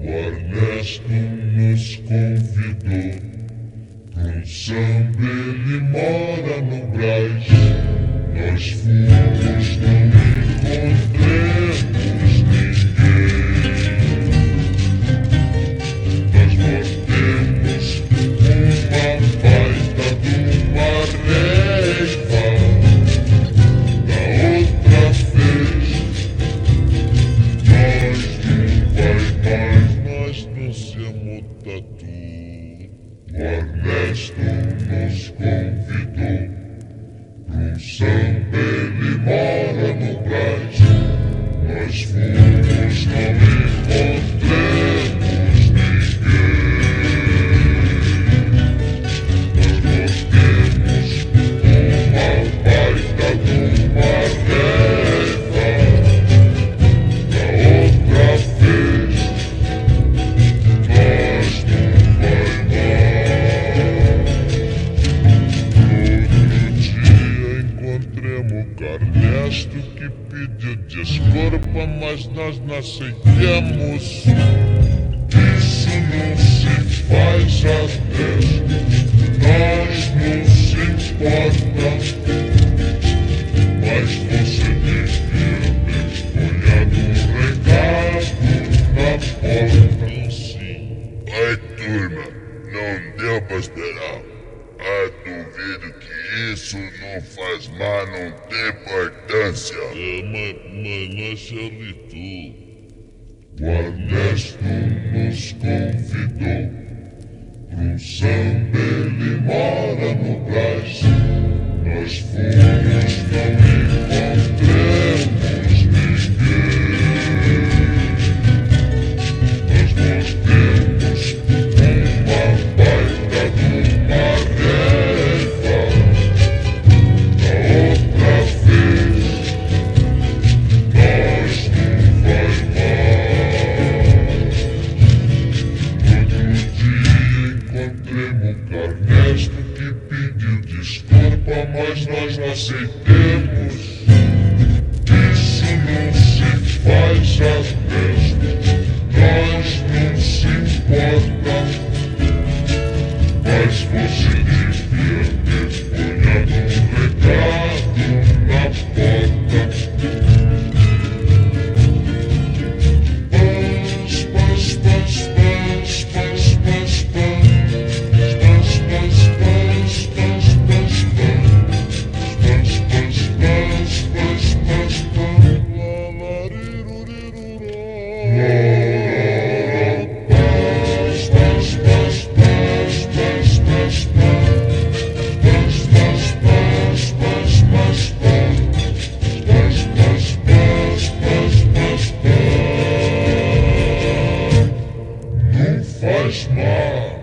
O Ernesto nos convidou para um samba, ele mora no Brás. Nós fomos também tatu. O Ernesto nos convidou um samba, encontremos o Carnesto que pediu desculpa, mas nós não aceitamos. Isso não se faz até nós não se importa. Mas você devia ter olhado o recado na porta. Sim. Ai, turma, não deu pra esperar. Isso não faz mal, não tem importância. É, mas, mas irritou. O Ernesto nos convidou um samba, ele mora no Brás. Nós fomos, não nós não aceitemos. small.